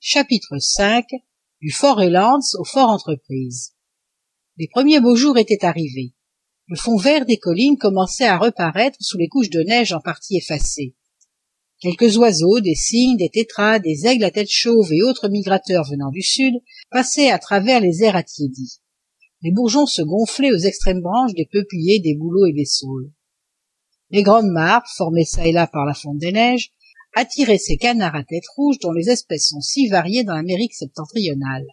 chapitre V, du fort Reliance au fort Entreprise. Les premiers beaux jours étaient arrivés. Le fond vert des collines commençait à reparaître sous les couches de neige en partie effacées. Quelques oiseaux, des cygnes, des tétras, des aigles à tête chauve et autres migrateurs venant du sud passaient à travers les airs attiédis. Les bourgeons se gonflaient aux extrêmes branches des peupliers, des bouleaux et des saules. Les grandes mares, formées çà et là par la fonte des neiges, attiraient ces canards à tête rouge dont les espèces sont si variées dans l'Amérique septentrionale.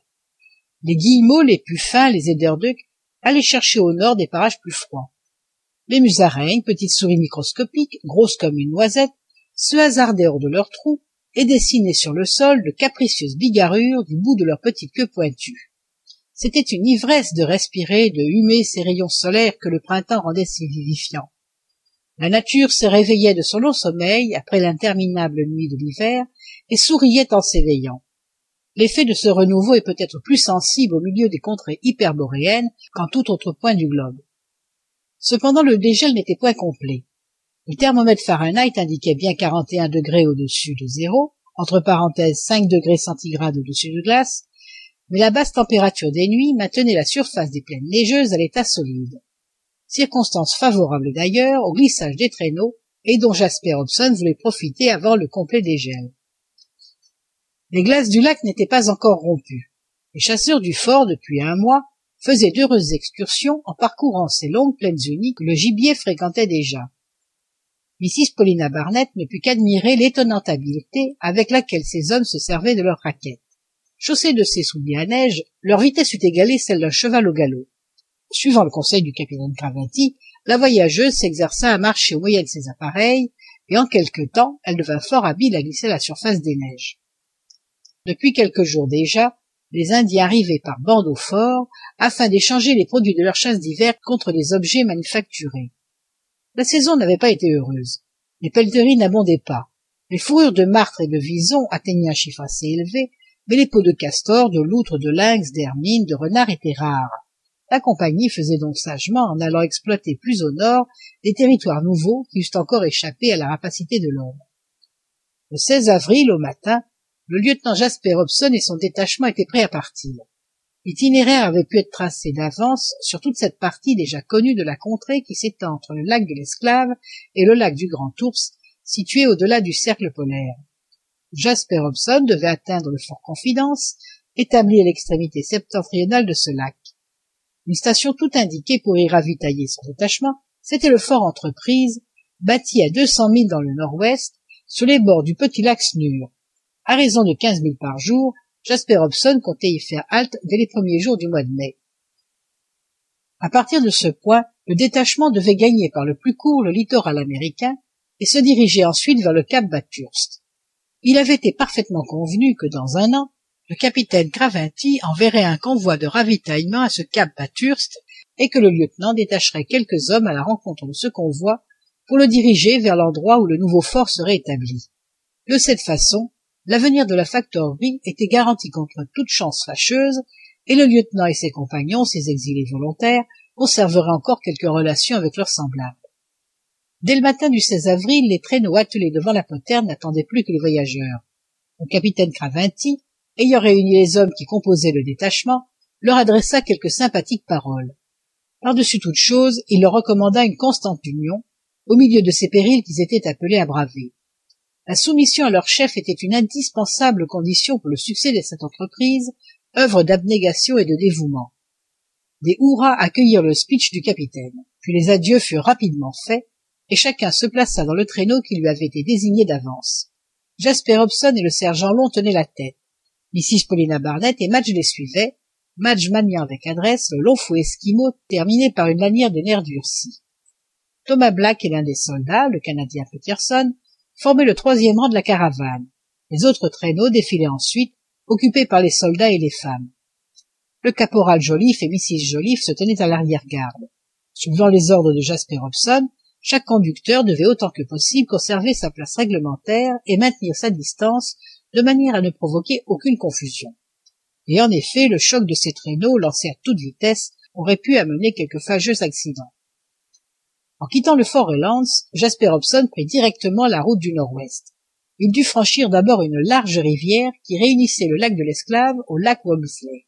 Les guillemots, les puffins, les eiderducks allaient chercher au nord des parages plus froids. Les musaraignes, petites souris microscopiques, grosses comme une noisette, se hasardaient hors de leurs trous et dessinaient sur le sol de capricieuses bigarrures du bout de leurs petites queues pointues. C'était une ivresse de respirer, de humer ces rayons solaires que le printemps rendait si vivifiants. La nature se réveillait de son long sommeil après l'interminable nuit de l'hiver et souriait en s'éveillant. L'effet de ce renouveau est peut-être plus sensible au milieu des contrées hyperboréennes qu'en tout autre point du globe. Cependant le dégel n'était point complet. Le thermomètre Fahrenheit indiquait bien 41 degrés au-dessus de zéro, entre parenthèses 5 degrés centigrades au-dessus de glace, mais la basse température des nuits maintenait la surface des plaines neigeuses à l'état solide circonstance favorable d'ailleurs au glissage des traîneaux et dont Jasper Hobson voulait profiter avant le complet dégel. Les glaces du lac n'étaient pas encore rompues. Les chasseurs du fort, depuis un mois, faisaient d'heureuses excursions en parcourant ces longues plaines unies que le gibier fréquentait déjà. Mrs. Paulina Barnett ne put qu'admirer l'étonnante habileté avec laquelle ces hommes se servaient de leurs raquettes. Chaussés de ces souliers à neige, leur vitesse eût égalé celle d'un cheval au galop. Suivant le conseil du capitaine Craventy, la voyageuse s'exerça à marcher au moyen de ses appareils, et en quelque temps elle devint fort habile à glisser la surface des neiges. Depuis quelques jours déjà, les Indiens arrivaient par bande au fort afin d'échanger les produits de leur chasse d'hiver contre des objets manufacturés. La saison n'avait pas été heureuse. Les pelleteries n'abondaient pas. Les fourrures de martre et de vison atteignaient un chiffre assez élevé, mais les peaux de castor, de loutre, de lynx, d'hermine, de renard étaient rares. La compagnie faisait donc sagement en allant exploiter plus au nord des territoires nouveaux qui eussent encore échappé à la rapacité de l'homme. Le 16 avril, au matin, le lieutenant Jasper Hobson et son détachement étaient prêts à partir. L'itinéraire avait pu être tracé d'avance sur toute cette partie déjà connue de la contrée qui s'étend entre le lac de l'Esclave et le lac du Grand Ours, situé au-delà du cercle polaire. Jasper Hobson devait atteindre le fort Confidence, établi à l'extrémité septentrionale de ce lac. Une station tout indiquée pour y ravitailler son détachement, c'était le fort Entreprise, bâti à deux cents milles dans le nord-ouest, sur les bords du petit lac Snur. À raison de quinze milles par jour, Jasper Hobson comptait y faire halte dès les premiers jours du mois de mai. À partir de ce point, le détachement devait gagner par le plus court le littoral américain et se diriger ensuite vers le cap Bathurst. Il avait été parfaitement convenu que dans un an, le capitaine Craventy enverrait un convoi de ravitaillement à ce cap Bathurst et que le lieutenant détacherait quelques hommes à la rencontre de ce convoi pour le diriger vers l'endroit où le nouveau fort serait établi. De cette façon, l'avenir de la factorerie était garanti contre toute chance fâcheuse et le lieutenant et ses compagnons, ses exilés volontaires, conserveraient encore quelques relations avec leurs semblables. Dès le matin du 16 avril, les traîneaux attelés devant la poterne n'attendaient plus que les voyageurs. Le capitaine Craventy, ayant réuni les hommes qui composaient le détachement, leur adressa quelques sympathiques paroles. Par-dessus toute chose, il leur recommanda une constante union, au milieu de ces périls qu'ils étaient appelés à braver. La soumission à leur chef était une indispensable condition pour le succès de cette entreprise, œuvre d'abnégation et de dévouement. Des hurrahs accueillirent le speech du capitaine, puis les adieux furent rapidement faits, et chacun se plaça dans le traîneau qui lui avait été désigné d'avance. Jasper Hobson et le sergent Long tenaient la tête. Mrs. Paulina Barnett et Madge les suivaient, Madge maniant avec adresse le long fouet esquimau terminé par une lanière de nerfs durcis. Thomas Black et l'un des soldats, le Canadien Peterson, formaient le troisième rang de la caravane. Les autres traîneaux défilaient ensuite, occupés par les soldats et les femmes. Le caporal Joliffe et Mrs. Joliffe se tenaient à l'arrière-garde. Suivant les ordres de Jasper Hobson, chaque conducteur devait autant que possible conserver sa place réglementaire et maintenir sa distance de manière à ne provoquer aucune confusion. Et en effet, le choc de ces traîneaux lancés à toute vitesse aurait pu amener quelques fâcheux accidents. en quittant le fort reliance jasper hobson prit directement la route du nord-ouest il dut franchir d'abord une large rivière qui réunissait le lac de l'esclave au lac Wolseley.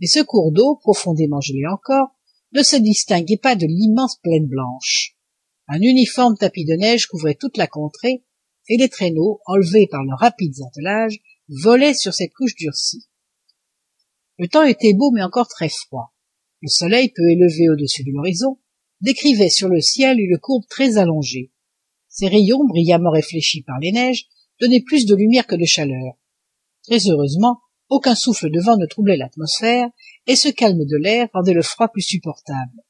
mais ce cours d'eau profondément gelé encore ne se distinguait pas de l'immense plaine blanche un uniforme tapis de neige couvrait toute la contrée et les traîneaux enlevés par leurs rapides attelages volaient sur cette couche durcie. Le temps était beau mais encore très froid. Le soleil peu élevé au-dessus de l'horizon décrivait sur le ciel une courbe très allongée. Ses rayons brillamment réfléchis par les neiges donnaient plus de lumière que de chaleur. Très heureusement aucun souffle de vent ne troublait l'atmosphère et ce calme de l'air rendait le froid plus supportable.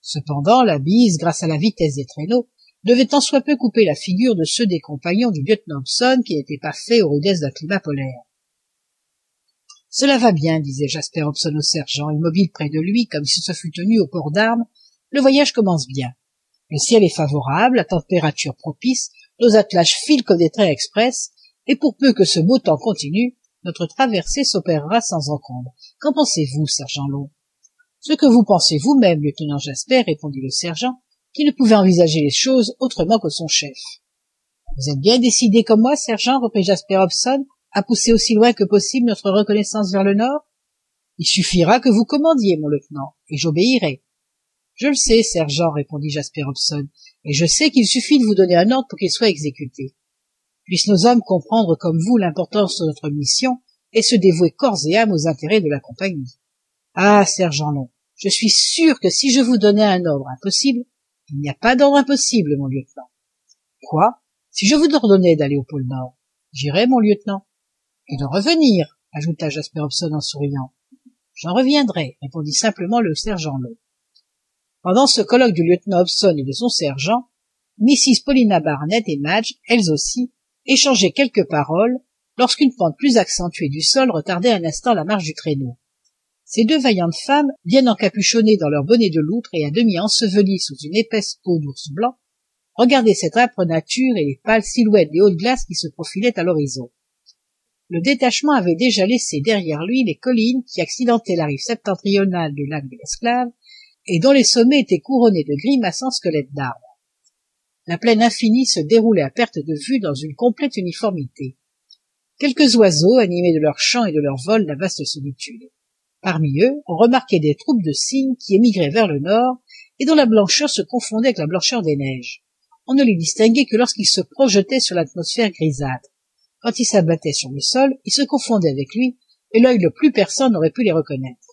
Cependant la bise grâce à la vitesse des traîneaux devait tant soit peu couper la figure de ceux des compagnons du lieutenant hobson qui n'étaient pas faits aux rudesses d'un climat polaire cela va bien disait jasper hobson au sergent immobile près de lui comme s'il se fût tenu au port d'armes le voyage commence bien. Le ciel est favorable la température propice nos attelages filent comme des trains express et pour peu que ce beau temps continue notre traversée s'opérera sans encombre. Qu'en pensez-vous sergent long? Ce que vous pensez vous-même lieutenant jasper répondit le sergent qui ne pouvait envisager les choses autrement que son chef. Vous êtes bien décidé comme moi sergent reprit jasper hobson à pousser aussi loin que possible notre reconnaissance vers le nord. Il suffira que vous commandiez mon lieutenant et j'obéirai. Je le sais sergent répondit jasper hobson et je sais qu'il suffit de vous donner un ordre pour qu'il soit exécuté. Puissent nos hommes comprendre comme vous l'importance de notre mission et se dévouer corps et âme aux intérêts de la compagnie. Ah sergent long je suis sûr que si je vous donnais un ordre impossible il n'y a pas d'ordre impossible mon lieutenant. Quoi? Si je vous ordonnais d'aller au pôle nord j'irais mon lieutenant. Et de revenir ajouta jasper hobson en souriant. J'en reviendrai répondit simplement le sergent long. Pendant ce colloque du lieutenant hobson et de son sergent mrs paulina barnett et madge elles aussi échangeaient quelques paroles lorsqu'une pente plus accentuée du sol retardait un instant la marche du traîneau ces deux vaillantes femmes bien encapuchonnées dans leurs bonnets de loutre et à demi ensevelies sous une épaisse peau d'ours blanc. Regardaient cette âpre nature et les pâles silhouettes des hautes glaces qui se profilaient à l'horizon. Le détachement avait déjà laissé derrière lui les collines qui accidentaient la rive septentrionale du lac de l'esclave et dont les sommets étaient couronnés de grimaçants squelettes d'arbres. La plaine infinie se déroulait à perte de vue dans une complète uniformité. Quelques oiseaux animaient de leur chant et de leur vol la vaste solitude parmi eux on remarquait des troupes de cygnes qui émigraient vers le nord et dont la blancheur se confondait avec la blancheur des neiges. On ne les distinguait que lorsqu'ils se projetaient sur l'atmosphère grisâtre. Quand ils s'abattaient sur le sol ils se confondaient avec lui et l'œil le plus perçant n'aurait pu les reconnaître